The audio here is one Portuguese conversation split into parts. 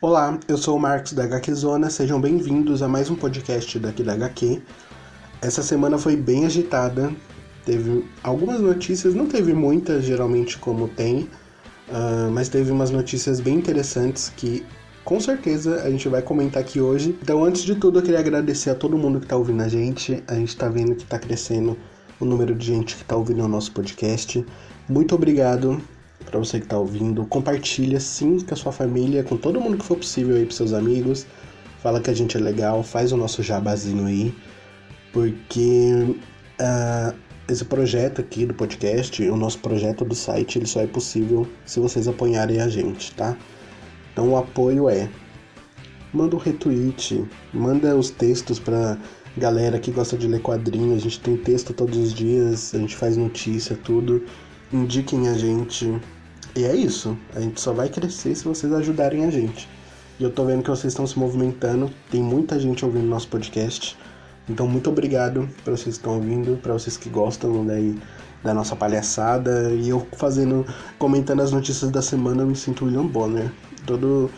Olá, eu sou o Marcos da HQ Zona, sejam bem-vindos a mais um podcast daqui da HQ. Essa semana foi bem agitada, teve algumas notícias, não teve muitas, geralmente como tem, uh, mas teve umas notícias bem interessantes que com certeza a gente vai comentar aqui hoje. Então, antes de tudo, eu queria agradecer a todo mundo que está ouvindo a gente. A gente está vendo que está crescendo o número de gente que está ouvindo o nosso podcast. Muito obrigado para você que está ouvindo. Compartilha sim com a sua família, com todo mundo que for possível aí, para seus amigos. Fala que a gente é legal, faz o nosso jabazinho aí, porque uh, esse projeto aqui do podcast, o nosso projeto do site, ele só é possível se vocês apoiarem a gente, tá? Então o apoio é manda um retweet, manda os textos para galera que gosta de ler quadrinhos. A gente tem texto todos os dias, a gente faz notícia, tudo. Indiquem a gente e é isso. A gente só vai crescer se vocês ajudarem a gente. E eu tô vendo que vocês estão se movimentando. Tem muita gente ouvindo nosso podcast. Então, muito obrigado para vocês que estão ouvindo, para vocês que gostam daí da nossa palhaçada. E eu fazendo, comentando as notícias da semana, eu me sinto William Bonner. Todo,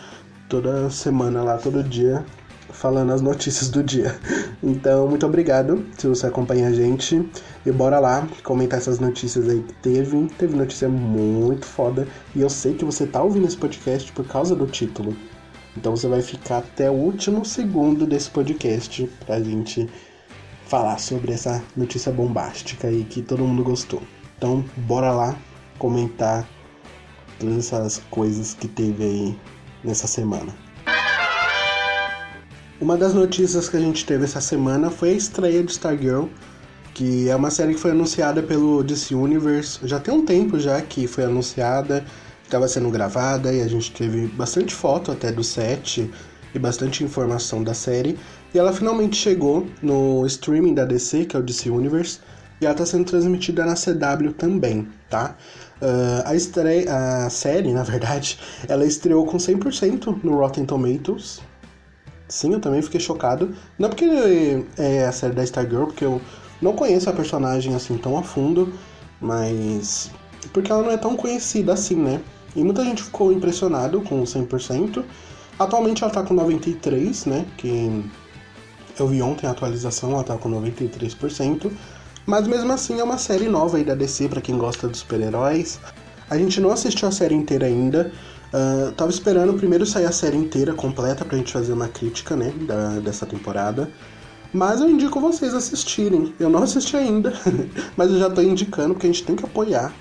toda semana lá, todo dia, falando as notícias do dia. Então, muito obrigado se você acompanha a gente. E bora lá comentar essas notícias aí que teve. Teve notícia muito foda. E eu sei que você tá ouvindo esse podcast por causa do título. Então você vai ficar até o último segundo desse podcast pra gente falar sobre essa notícia bombástica aí que todo mundo gostou. Então, bora lá comentar todas essas coisas que teve aí nessa semana. Uma das notícias que a gente teve essa semana foi a estreia de Stargirl, que é uma série que foi anunciada pelo DC Universe. Já tem um tempo já que foi anunciada, estava sendo gravada e a gente teve bastante foto até do set e bastante informação da série. E ela finalmente chegou no streaming da DC, que é o DC Universe, e ela está sendo transmitida na CW também, tá? Uh, a, estreia, a série, na verdade, ela estreou com 100% no Rotten Tomatoes, Sim, eu também fiquei chocado. Não porque é a série da Stargirl, porque eu não conheço a personagem assim tão a fundo, mas porque ela não é tão conhecida assim, né? E muita gente ficou impressionado com 100%. Atualmente ela tá com 93, né? Que eu vi ontem a atualização, ela tá com 93%. Mas mesmo assim é uma série nova aí da DC para quem gosta dos super-heróis. A gente não assistiu a série inteira ainda, Uh, tava esperando primeiro sair a série inteira, completa, pra gente fazer uma crítica, né, da, dessa temporada. Mas eu indico vocês assistirem. Eu não assisti ainda, mas eu já tô indicando porque a gente tem que apoiar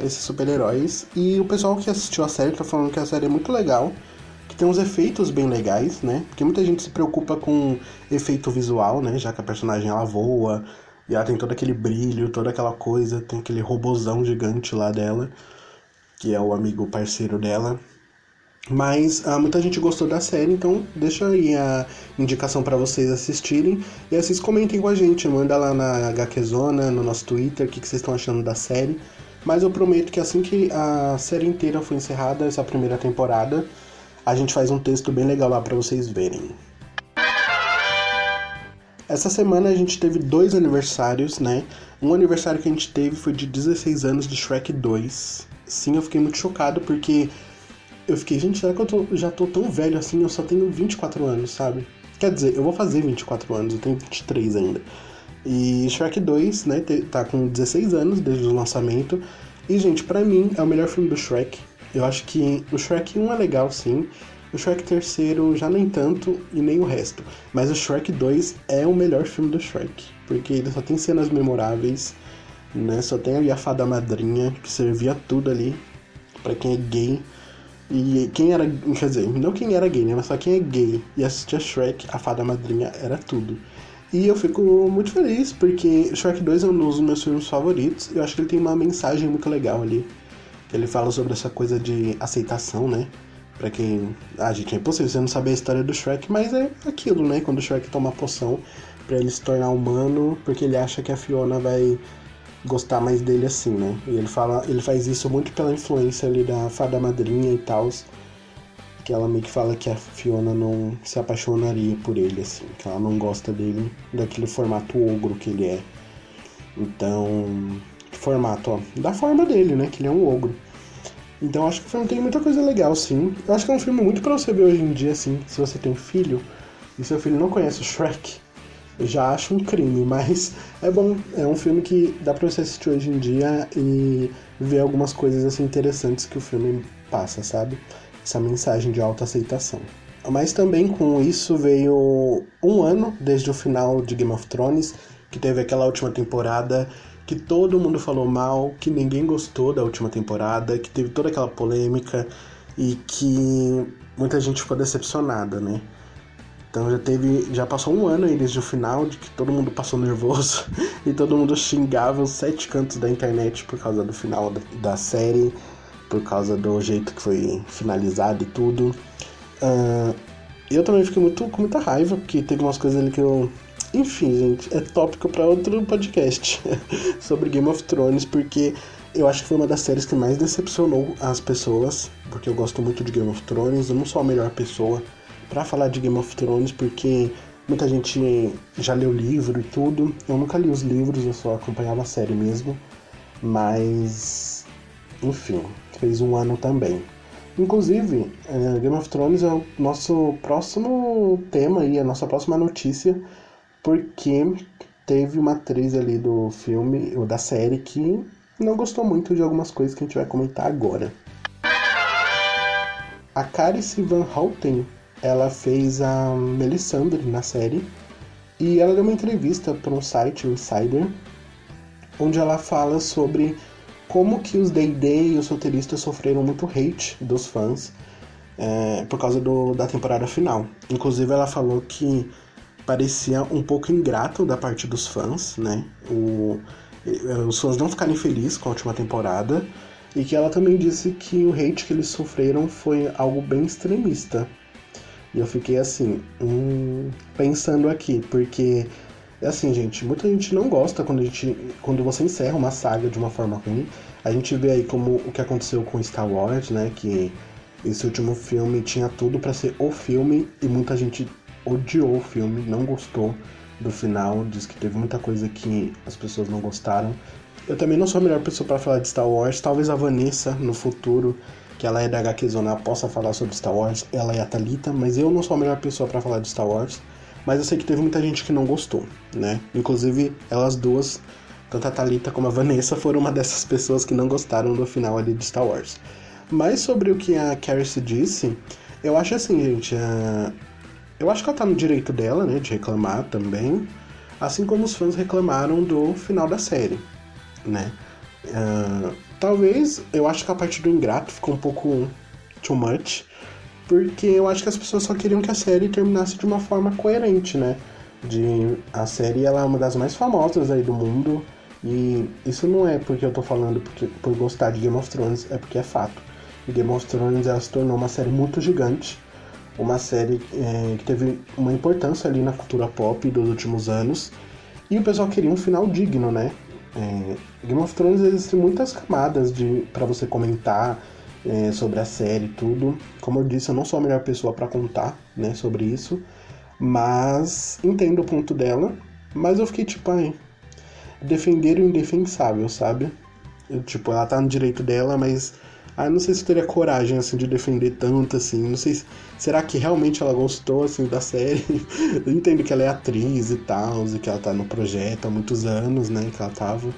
esses super-heróis. E o pessoal que assistiu a série tá falando que a série é muito legal, que tem uns efeitos bem legais, né? Porque muita gente se preocupa com efeito visual, né? Já que a personagem ela voa e ela tem todo aquele brilho, toda aquela coisa, tem aquele robozão gigante lá dela que é o amigo parceiro dela. Mas ah, muita gente gostou da série, então deixa aí a indicação para vocês assistirem. E vocês comentem com a gente, manda lá na HQZona, no nosso Twitter, o que, que vocês estão achando da série. Mas eu prometo que assim que a série inteira for encerrada, essa primeira temporada, a gente faz um texto bem legal lá para vocês verem. Essa semana a gente teve dois aniversários, né? Um aniversário que a gente teve foi de 16 anos de Shrek 2 sim, eu fiquei muito chocado porque eu fiquei, gente, será que eu tô, já tô tão velho assim? Eu só tenho 24 anos, sabe? Quer dizer, eu vou fazer 24 anos, eu tenho 23 ainda. E Shrek 2, né, tá com 16 anos desde o lançamento. E, gente, para mim é o melhor filme do Shrek. Eu acho que o Shrek 1 é legal, sim. O Shrek 3 já nem tanto e nem o resto. Mas o Shrek 2 é o melhor filme do Shrek. Porque ele só tem cenas memoráveis né? Só tem ali a fada madrinha, que servia tudo ali para quem é gay. E quem era, quer dizer, não quem era gay, né? Mas só quem é gay e assistia Shrek, a fada madrinha era tudo. E eu fico muito feliz porque Shrek 2 é um dos meus filmes favoritos. Eu acho que ele tem uma mensagem muito legal ali. Ele fala sobre essa coisa de aceitação, né? Pra quem. Ah, gente, é impossível você não saber a história do Shrek, mas é aquilo, né? Quando o Shrek toma a poção para ele se tornar humano, porque ele acha que a Fiona vai gostar mais dele assim, né? E ele fala, ele faz isso muito pela influência ali da fada madrinha e tal, que ela meio que fala que a Fiona não se apaixonaria por ele assim, que ela não gosta dele daquele formato ogro que ele é. Então, formato, ó, da forma dele, né? Que ele é um ogro. Então acho que o filme tem muita coisa legal, sim. Eu acho que é um filme muito pra você ver hoje em dia, assim, se você tem filho e seu filho não conhece o Shrek, já acho um crime, mas é bom, é um filme que dá pra você assistir hoje em dia e ver algumas coisas assim interessantes que o filme passa, sabe? Essa mensagem de autoaceitação. Mas também com isso veio um ano desde o final de Game of Thrones, que teve aquela última temporada que todo mundo falou mal, que ninguém gostou da última temporada, que teve toda aquela polêmica e que muita gente ficou decepcionada, né? Então já teve, já passou um ano aí desde o final de que todo mundo passou nervoso e todo mundo xingava os sete cantos da internet por causa do final da, série, por causa do jeito que foi finalizado e tudo. Uh, eu também fiquei muito com muita raiva porque teve umas coisas ali que eu enfim, gente, é tópico para outro podcast sobre Game of Thrones, porque eu acho que foi uma das séries que mais decepcionou as pessoas, porque eu gosto muito de Game of Thrones, eu não sou a melhor pessoa para falar de Game of Thrones, porque muita gente já leu o livro e tudo. Eu nunca li os livros, eu só acompanhava a série mesmo, mas enfim, fez um ano também. Inclusive, eh, Game of Thrones é o nosso próximo tema e a nossa próxima notícia porque teve uma atriz ali do filme, ou da série, que não gostou muito de algumas coisas que a gente vai comentar agora. A Carice Van Houten, ela fez a Melisandre na série, e ela deu uma entrevista para um site, o Insider, onde ela fala sobre como que os D&D e os roteiristas sofreram muito hate dos fãs é, por causa do, da temporada final. Inclusive ela falou que parecia um pouco ingrato da parte dos fãs, né? O, os fãs não ficarem felizes com a última temporada e que ela também disse que o hate que eles sofreram foi algo bem extremista. E eu fiquei assim, hum, pensando aqui, porque é assim, gente, muita gente não gosta quando a gente quando você encerra uma saga de uma forma ruim. A gente vê aí como o que aconteceu com Star Wars, né, que esse último filme tinha tudo para ser o filme e muita gente odiou o filme, não gostou do final, diz que teve muita coisa que as pessoas não gostaram. Eu também não sou a melhor pessoa para falar de Star Wars, talvez a Vanessa no futuro, que ela é da HQ Zona, possa falar sobre Star Wars, ela é a Thalita, mas eu não sou a melhor pessoa para falar de Star Wars. Mas eu sei que teve muita gente que não gostou, né? Inclusive elas duas, tanto a Thalita como a Vanessa, foram uma dessas pessoas que não gostaram do final ali de Star Wars. Mas sobre o que a Carrie disse, eu acho assim, gente, eu acho que ela tá no direito dela, né, de reclamar também, assim como os fãs reclamaram do final da série, né. Uh, talvez, eu acho que a parte do Ingrato ficou um pouco too much, porque eu acho que as pessoas só queriam que a série terminasse de uma forma coerente, né. De, a série ela é uma das mais famosas aí do mundo, e isso não é porque eu tô falando porque, por gostar de Game of Thrones, é porque é fato. E Game of Thrones ela se tornou uma série muito gigante, uma série é, que teve uma importância ali na cultura pop dos últimos anos. E o pessoal queria um final digno, né? É, Game of Thrones existem muitas camadas de para você comentar é, sobre a série e tudo. Como eu disse, eu não sou a melhor pessoa para contar né, sobre isso, mas entendo o ponto dela. Mas eu fiquei tipo, ai, defender o indefensável, sabe? Eu, tipo, ela tá no direito dela, mas ah, não sei se teria coragem, assim, de defender tanto, assim. Não sei se... Será que realmente ela gostou, assim, da série? eu entendo que ela é atriz e tal, e que ela tá no projeto há muitos anos, né, que ela tava.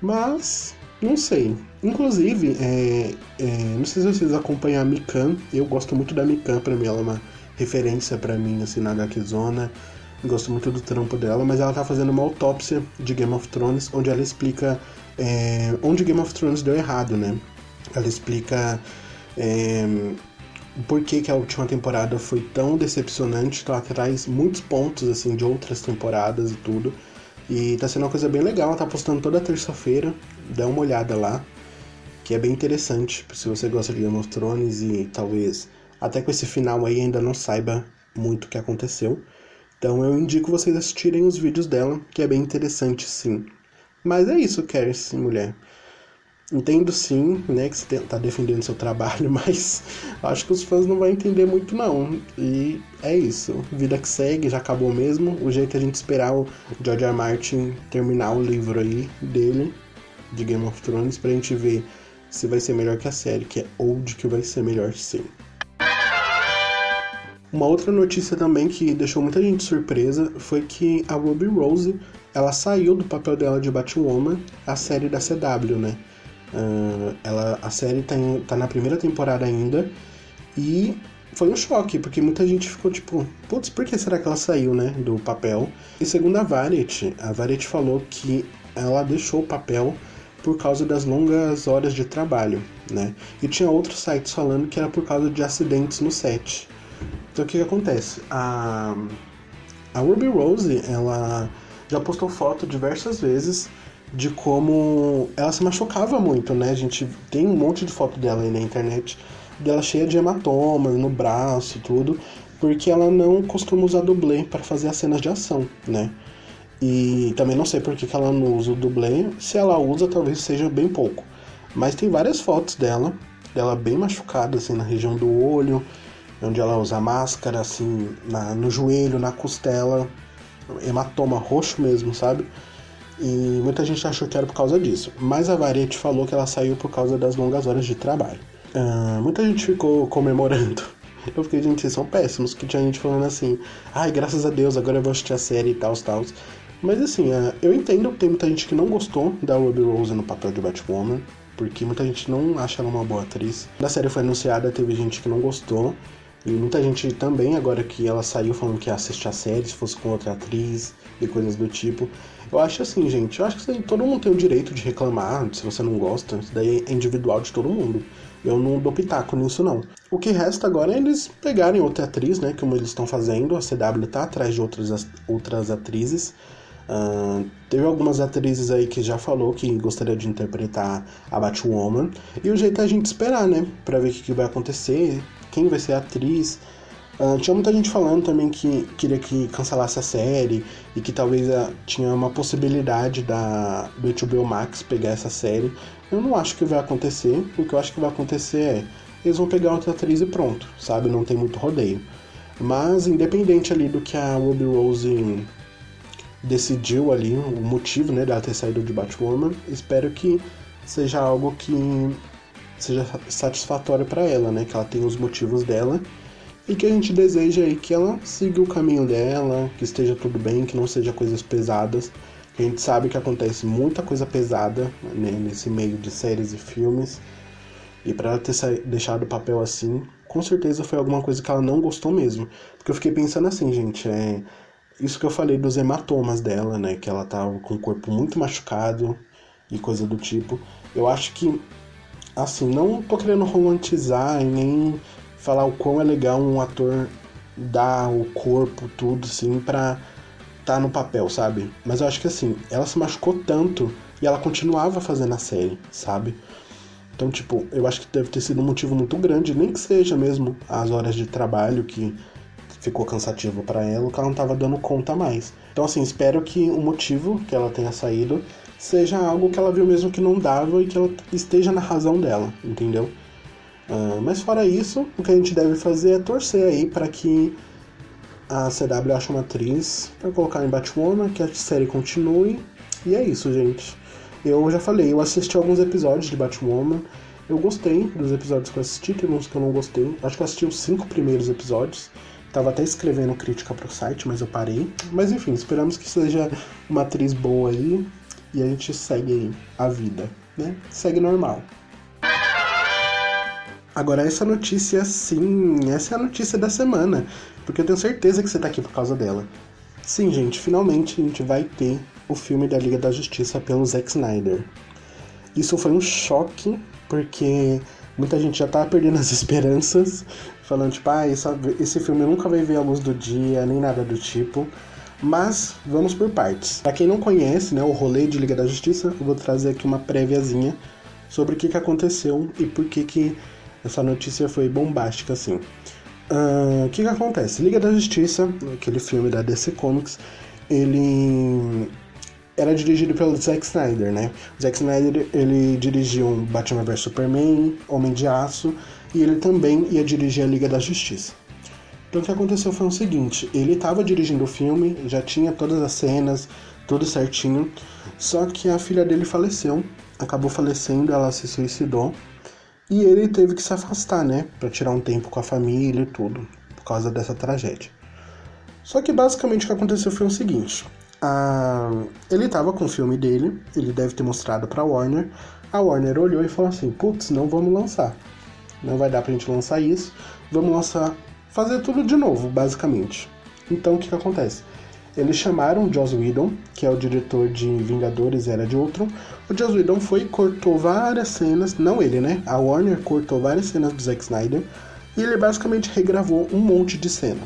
Mas, não sei. Inclusive, é, é, não sei se vocês acompanham a Mikan. Eu gosto muito da Mikan, pra mim ela é uma referência para mim, assim, na HQ Zona. gosto muito do trampo dela, mas ela tá fazendo uma autópsia de Game of Thrones, onde ela explica é, onde Game of Thrones deu errado, né? Ela explica é, por que, que a última temporada foi tão decepcionante. Então ela traz muitos pontos assim de outras temporadas e tudo. E tá sendo uma coisa bem legal. Ela tá postando toda terça-feira. Dá uma olhada lá. Que é bem interessante. Se você gosta de Game of Thrones e talvez até com esse final aí ainda não saiba muito o que aconteceu. Então eu indico vocês assistirem os vídeos dela, que é bem interessante sim. Mas é isso, Kerry, mulher. Entendo sim, né, que você está defendendo seu trabalho, mas acho que os fãs não vão entender muito não. E é isso. Vida que segue, já acabou mesmo. O jeito é a gente esperar o George R. R. Martin terminar o livro aí dele, de Game of Thrones, pra gente ver se vai ser melhor que a série, que é Old que vai ser melhor sim. Uma outra notícia também que deixou muita gente surpresa foi que a Ruby Rose ela saiu do papel dela de Batwoman, a série da CW, né? Uh, ela, a série tá, em, tá na primeira temporada ainda e foi um choque, porque muita gente ficou tipo, putz, por que será que ela saiu, né, do papel? E segundo a Variety, a Variety falou que ela deixou o papel por causa das longas horas de trabalho, né? E tinha outros sites falando que era por causa de acidentes no set. Então o que, que acontece? A, a Ruby Rose, ela já postou foto diversas vezes de como ela se machucava muito, né? A gente tem um monte de foto dela aí na internet, dela cheia de hematomas no braço e tudo, porque ela não costuma usar dublê para fazer as cenas de ação, né? E também não sei por que, que ela não usa o dublê. Se ela usa, talvez seja bem pouco. Mas tem várias fotos dela, dela bem machucada, assim, na região do olho, onde ela usa máscara, assim, na, no joelho, na costela, hematoma roxo mesmo, sabe? E muita gente achou que era por causa disso. Mas a Variety falou que ela saiu por causa das longas horas de trabalho. Uh, muita gente ficou comemorando. Eu fiquei, gente, vocês são péssimos. Que tinha gente falando assim, ai, graças a Deus, agora eu vou assistir a série e tal, tal. Mas assim, uh, eu entendo que tem muita gente que não gostou da Ruby Rose no papel de Batwoman. Porque muita gente não acha ela uma boa atriz. Da série foi anunciada, teve gente que não gostou. E muita gente também, agora que ela saiu falando que ia assistir a série, se fosse com outra atriz e coisas do tipo. Eu acho assim, gente, eu acho que todo mundo tem o direito de reclamar se você não gosta. Isso daí é individual de todo mundo. Eu não dou pitaco nisso, não. O que resta agora é eles pegarem outra atriz, né? Como eles estão fazendo. A CW tá atrás de outras, outras atrizes. Uh, teve algumas atrizes aí que já falou que gostaria de interpretar a Batwoman. E o jeito é a gente esperar, né? Pra ver o que, que vai acontecer, quem vai ser a atriz. Uh, tinha muita gente falando também que queria que cancelasse a série e que talvez uh, tinha uma possibilidade da, do HBO Max pegar essa série. Eu não acho que vai acontecer. O que eu acho que vai acontecer é eles vão pegar outra atriz e pronto, sabe? Não tem muito rodeio. Mas independente ali do que a Ruby Rose decidiu ali, o motivo né, dela ter saído de Batwoman, espero que seja algo que seja satisfatório para ela, né? Que ela tenha os motivos dela e que a gente deseja aí que ela siga o caminho dela, que esteja tudo bem, que não seja coisas pesadas. A gente sabe que acontece muita coisa pesada né, nesse meio de séries e filmes. E para ela ter deixado o papel assim, com certeza foi alguma coisa que ela não gostou mesmo. Porque eu fiquei pensando assim, gente, é isso que eu falei dos hematomas dela, né, que ela tava com o corpo muito machucado e coisa do tipo. Eu acho que assim, não tô querendo romantizar e nem falar o quão é legal um ator dar o corpo, tudo, assim, pra tá no papel, sabe? Mas eu acho que assim, ela se machucou tanto e ela continuava fazendo a série, sabe? Então, tipo, eu acho que deve ter sido um motivo muito grande, nem que seja mesmo as horas de trabalho que ficou cansativo para ela, que ela não tava dando conta mais. Então, assim, espero que o motivo que ela tenha saído seja algo que ela viu mesmo que não dava e que ela esteja na razão dela, entendeu? Uh, mas fora isso, o que a gente deve fazer é torcer aí para que a CW ache uma atriz para colocar em Batwoman, que a série continue. E é isso, gente. Eu já falei, eu assisti alguns episódios de Batwoman. Eu gostei dos episódios que eu assisti, tem uns que eu não gostei. Acho que eu assisti os cinco primeiros episódios. Tava até escrevendo crítica pro site, mas eu parei. Mas enfim, esperamos que seja uma atriz boa aí e a gente segue a vida, né? Segue normal. Agora, essa notícia, sim, essa é a notícia da semana, porque eu tenho certeza que você tá aqui por causa dela. Sim, gente, finalmente a gente vai ter o filme da Liga da Justiça pelo Zack Snyder. Isso foi um choque, porque muita gente já tava perdendo as esperanças, falando, tipo, ah, esse filme nunca vai ver a luz do dia, nem nada do tipo. Mas vamos por partes. Para quem não conhece, né, o rolê de Liga da Justiça, eu vou trazer aqui uma préviazinha sobre o que, que aconteceu e por que, que essa notícia foi bombástica assim. O uh, que, que acontece? Liga da Justiça, aquele filme da DC Comics, ele era dirigido pelo Zack Snyder, né? O Zack Snyder ele dirigiu Batman vs Superman, Homem de Aço e ele também ia dirigir a Liga da Justiça. Então o que aconteceu foi o seguinte, ele estava dirigindo o filme, já tinha todas as cenas, tudo certinho, só que a filha dele faleceu acabou falecendo, ela se suicidou. E ele teve que se afastar, né? Pra tirar um tempo com a família e tudo, por causa dessa tragédia. Só que basicamente o que aconteceu foi o seguinte: a... ele tava com o filme dele, ele deve ter mostrado pra Warner. A Warner olhou e falou assim: putz, não vamos lançar. Não vai dar pra gente lançar isso. Vamos lançar. Fazer tudo de novo, basicamente. Então o que, que acontece? Eles chamaram Joss Whedon, que é o diretor de Vingadores Era de Ultron. O Joss Whedon foi cortou várias cenas, não ele, né? A Warner cortou várias cenas do Zack Snyder e ele basicamente regravou um monte de cena.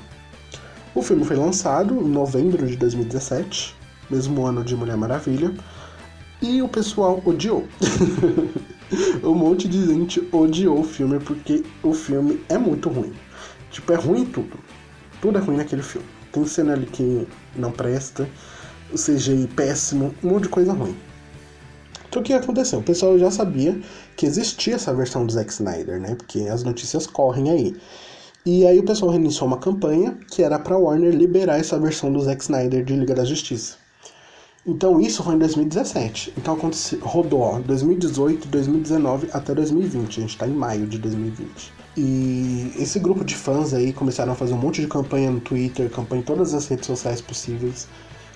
O filme foi lançado em novembro de 2017, mesmo ano de Mulher Maravilha, e o pessoal odiou. um monte de gente odiou o filme porque o filme é muito ruim. Tipo, é ruim tudo. Tudo é ruim naquele filme. Tem cena ali que não presta, o CGI péssimo, um monte de coisa ruim. Então o que aconteceu? O pessoal já sabia que existia essa versão do Zack Snyder, né? Porque as notícias correm aí. E aí o pessoal reiniciou uma campanha que era para Warner liberar essa versão do Zack Snyder de Liga da Justiça. Então isso foi em 2017. Então aconteceu, rodou ó, 2018, 2019 até 2020. A gente tá em maio de 2020. E esse grupo de fãs aí começaram a fazer um monte de campanha no Twitter, campanha em todas as redes sociais possíveis.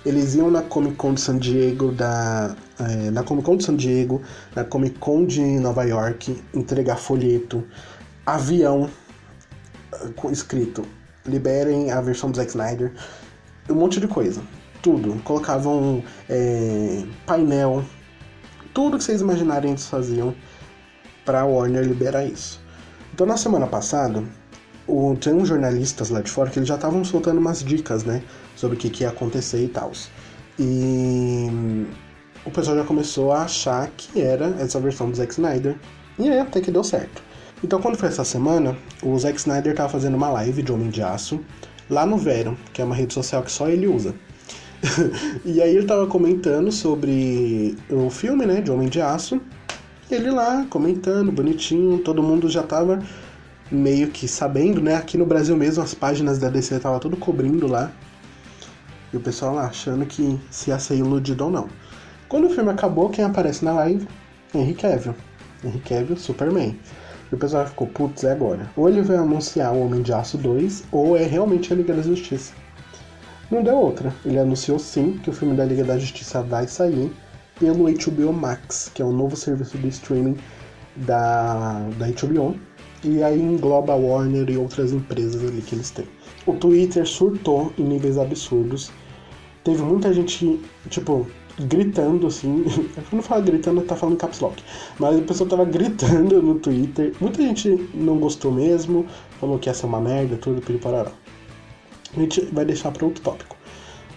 Eles iam na Comic Con de San Diego, da, é, na Comic Con de San Diego, na Comic Con de Nova York, entregar folheto, avião com escrito liberem a versão do Zack Snyder, um monte de coisa. Tudo. Colocavam é, painel, tudo que vocês imaginarem eles faziam para a Warner liberar isso. Então na semana passada, o, tem uns jornalistas lá de fora que eles já estavam soltando umas dicas, né? Sobre o que, que ia acontecer e tal. E o pessoal já começou a achar que era essa versão do Zack Snyder. E aí até que deu certo. Então quando foi essa semana, o Zack Snyder tava fazendo uma live de Homem de Aço lá no Vero, que é uma rede social que só ele usa. e aí ele tava comentando sobre o filme, né, de Homem de Aço, ele lá comentando, bonitinho, todo mundo já tava meio que sabendo, né? Aqui no Brasil mesmo as páginas da DC tava tudo cobrindo lá. E o pessoal lá achando que se ia ser iludido ou não. Quando o filme acabou, quem aparece na live? Henry Cavill. Henry Cavill, Superman. E o pessoal ficou, putz, é agora. Ou ele vai anunciar o Homem de Aço 2, ou é realmente a Liga da Justiça. Não deu outra. Ele anunciou sim que o filme da Liga da Justiça vai sair pelo HBO Max, que é um novo serviço de streaming da, da HBO. E aí engloba a Warner e outras empresas ali que eles têm. O Twitter surtou em níveis absurdos. Teve muita gente, tipo, gritando assim. Quando fala gritando, tá falando caps lock. Mas a pessoa tava gritando no Twitter. Muita gente não gostou mesmo, falou que ia ser uma merda, tudo, para A gente vai deixar para outro tópico.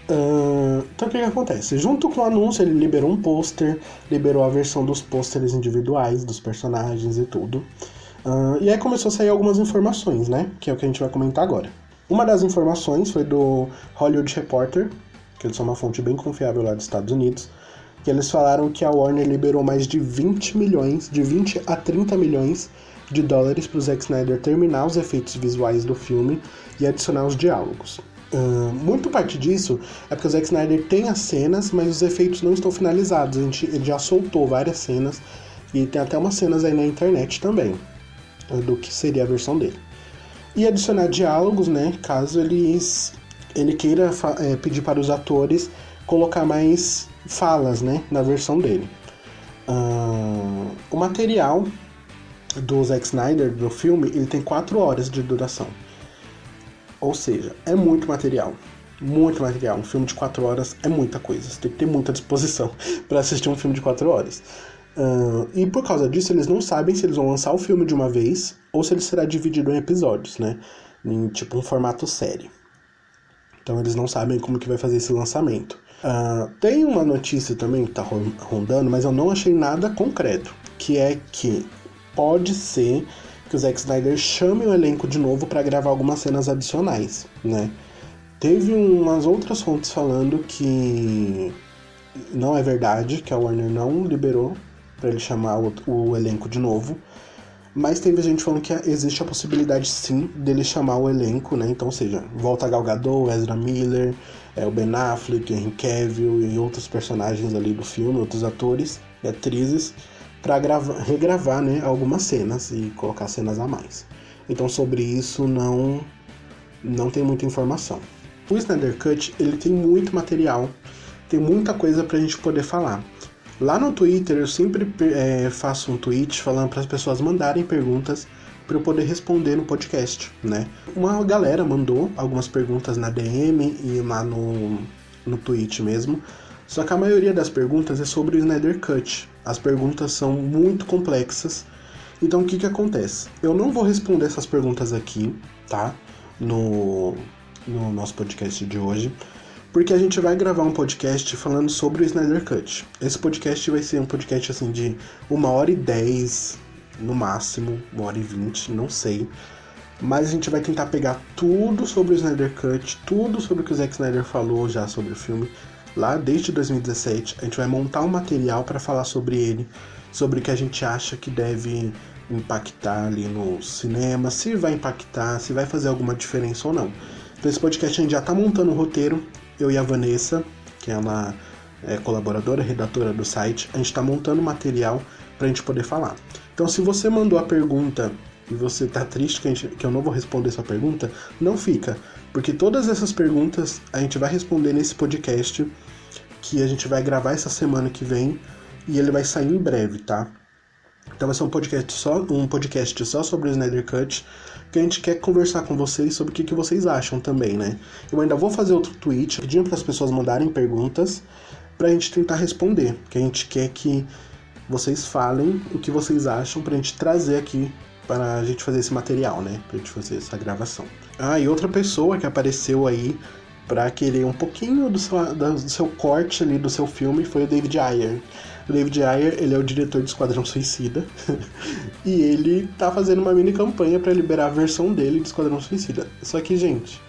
Uh, então o que, que, acontece? Junto com o anúncio, ele liberou um pôster, liberou a versão dos pôsteres individuais dos personagens e tudo. Uh, e aí começou a sair algumas informações, né? Que é o que a gente vai comentar agora. Uma das informações foi do Hollywood Reporter, que eles são uma fonte bem confiável lá dos Estados Unidos, que eles falaram que a Warner liberou mais de 20 milhões, de 20 a 30 milhões de dólares para o Zack Snyder terminar os efeitos visuais do filme e adicionar os diálogos. Uh, muito parte disso é porque o Zack Snyder tem as cenas, mas os efeitos não estão finalizados. A gente, ele já soltou várias cenas e tem até umas cenas aí na internet também uh, do que seria a versão dele. E adicionar diálogos, né? Caso eles, ele queira é, pedir para os atores colocar mais falas, né? Na versão dele. Uh, o material do Zack Snyder do filme ele tem 4 horas de duração. Ou seja, é muito material. Muito material. Um filme de 4 horas é muita coisa. Você tem que ter muita disposição para assistir um filme de 4 horas. Uh, e por causa disso, eles não sabem se eles vão lançar o filme de uma vez ou se ele será dividido em episódios, né? Em tipo um formato série. Então eles não sabem como que vai fazer esse lançamento. Uh, tem uma notícia também que tá rondando, mas eu não achei nada concreto. Que é que pode ser que o Zack Snyder chame o elenco de novo para gravar algumas cenas adicionais, né? Teve umas outras fontes falando que não é verdade, que a Warner não liberou para ele chamar o, o, elenco de novo. Mas teve gente falando que existe a possibilidade sim dele chamar o elenco, né? Então, seja, volta Gal Gadot, Ezra Miller, é, o Ben Affleck, Henry Cavill e outros personagens ali do filme, outros atores, e atrizes para regravar né, algumas cenas e colocar cenas a mais. Então sobre isso não não tem muita informação. O Snyder Cut ele tem muito material, tem muita coisa para a gente poder falar. Lá no Twitter eu sempre é, faço um tweet falando para as pessoas mandarem perguntas para eu poder responder no podcast, né? Uma galera mandou algumas perguntas na DM e lá no, no tweet mesmo. Só que a maioria das perguntas é sobre o Snyder Cut. As perguntas são muito complexas. Então o que que acontece? Eu não vou responder essas perguntas aqui, tá? No, no nosso podcast de hoje. Porque a gente vai gravar um podcast falando sobre o Snyder Cut. Esse podcast vai ser um podcast assim de uma hora e dez, no máximo, uma hora e vinte, não sei. Mas a gente vai tentar pegar tudo sobre o Snyder Cut, tudo sobre o que o Zack Snyder falou já sobre o filme, lá desde 2017. A gente vai montar um material para falar sobre ele, sobre o que a gente acha que deve impactar ali no cinema, se vai impactar, se vai fazer alguma diferença ou não. Então esse podcast a gente já tá montando o um roteiro, eu e a Vanessa, que ela é colaboradora, redatora do site, a gente está montando material para a gente poder falar. Então, se você mandou a pergunta e você tá triste que, gente, que, eu não vou responder sua pergunta, não fica, porque todas essas perguntas a gente vai responder nesse podcast que a gente vai gravar essa semana que vem e ele vai sair em breve, tá? Então vai ser um podcast só, um podcast só sobre o Snyder Cut, que a gente quer conversar com vocês sobre o que, que vocês acham também, né? Eu ainda vou fazer outro tweet pedindo para as pessoas mandarem perguntas para a gente tentar responder, que a gente quer que vocês falem o que vocês acham pra gente trazer aqui para a gente fazer esse material, né? Pra gente fazer essa gravação. Ah, e outra pessoa que apareceu aí para querer um pouquinho do seu, do seu corte ali do seu filme foi o David Ayer. O David Ayer, ele é o diretor de Esquadrão Suicida e ele tá fazendo uma mini campanha para liberar a versão dele de Esquadrão Suicida. Só que, gente,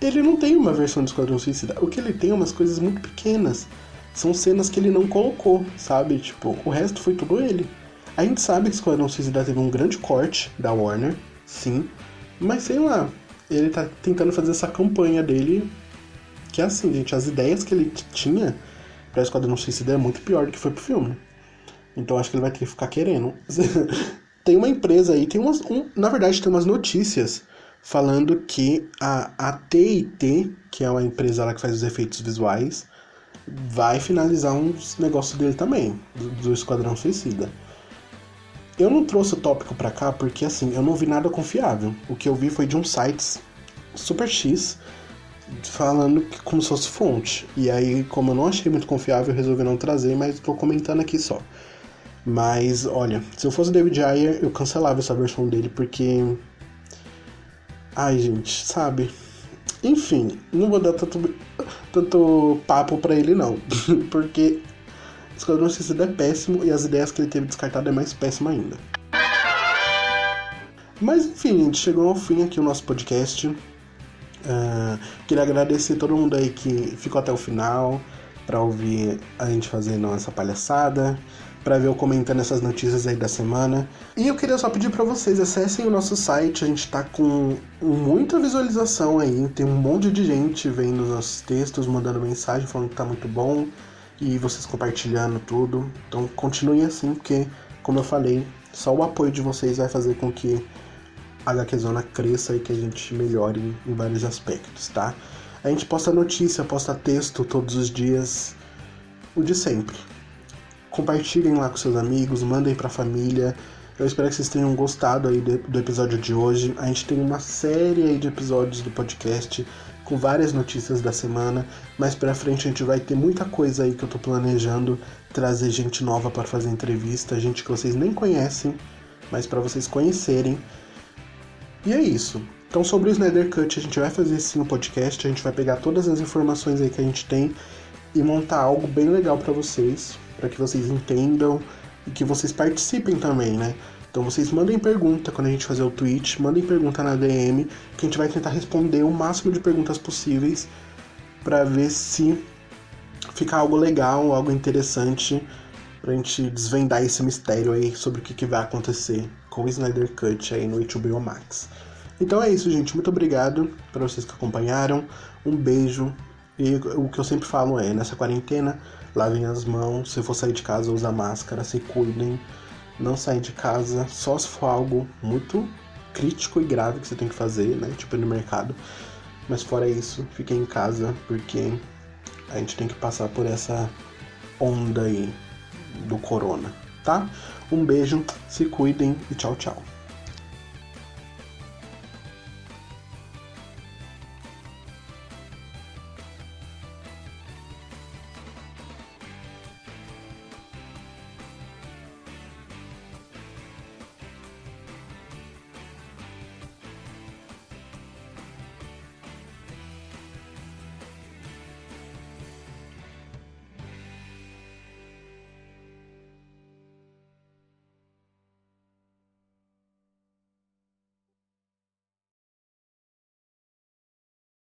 ele não tem uma versão de Esquadrão Suicida. O que ele tem é umas coisas muito pequenas são cenas que ele não colocou, sabe? Tipo, o resto foi tudo ele. A gente sabe que Esquadrão Suicida teve um grande corte da Warner, sim, mas sei lá, ele tá tentando fazer essa campanha dele, que é assim, gente, as ideias que ele tinha pra Esquadrão Suicida é muito pior do que foi pro filme. Então acho que ele vai ter que ficar querendo. tem uma empresa aí, tem umas. Um, na verdade, tem umas notícias falando que a, a TIT, que é uma empresa lá que faz os efeitos visuais, vai finalizar uns negócios dele também, do, do Esquadrão Suicida. Eu não trouxe o tópico pra cá porque, assim, eu não vi nada confiável. O que eu vi foi de um site super X falando que, como se fosse fonte. E aí, como eu não achei muito confiável, resolvi não trazer, mas tô comentando aqui só. Mas, olha, se eu fosse o David Ayer, eu cancelava essa versão dele porque. Ai, gente, sabe? Enfim, não vou dar tanto, tanto papo pra ele, não. Porque Esquadrão Suicida é péssimo e as ideias que ele teve descartado é mais péssima ainda. Mas enfim, gente chegou ao fim aqui o nosso podcast. Uh, queria agradecer todo mundo aí que ficou até o final para ouvir a gente fazendo essa palhaçada para ver eu comentando essas notícias aí da semana. E eu queria só pedir para vocês, acessem o nosso site, a gente tá com muita visualização aí, tem um monte de gente vendo os nossos textos, mandando mensagem falando que tá muito bom e vocês compartilhando tudo. Então continuem assim, porque como eu falei, só o apoio de vocês vai fazer com que a HQ Zona cresça e que a gente melhore em vários aspectos, tá? A gente posta notícia, posta texto todos os dias, o de sempre compartilhem lá com seus amigos, mandem para a família. Eu espero que vocês tenham gostado aí do, do, episódio de hoje. A gente tem uma série aí de episódios do podcast com várias notícias da semana. Mais pra frente a gente vai ter muita coisa aí que eu tô planejando trazer gente nova para fazer entrevista, gente que vocês nem conhecem, mas para vocês conhecerem. E é isso. Então sobre o Snyder Cut a gente vai fazer sim um podcast, a gente vai pegar todas as informações aí que a gente tem e montar algo bem legal para vocês para que vocês entendam e que vocês participem também, né? Então vocês mandem pergunta quando a gente fazer o tweet, mandem pergunta na DM, que a gente vai tentar responder o máximo de perguntas possíveis para ver se fica algo legal, algo interessante pra gente desvendar esse mistério aí sobre o que, que vai acontecer com o Snyder Cut aí no HBO Max. Então é isso, gente. Muito obrigado para vocês que acompanharam. Um beijo. E o que eu sempre falo é, nessa quarentena, lavem as mãos, se for sair de casa, usa máscara, se cuidem. Não sair de casa só se for algo muito crítico e grave que você tem que fazer, né? Tipo no mercado. Mas fora isso, fiquem em casa porque a gente tem que passar por essa onda aí do corona, tá? Um beijo, se cuidem e tchau, tchau.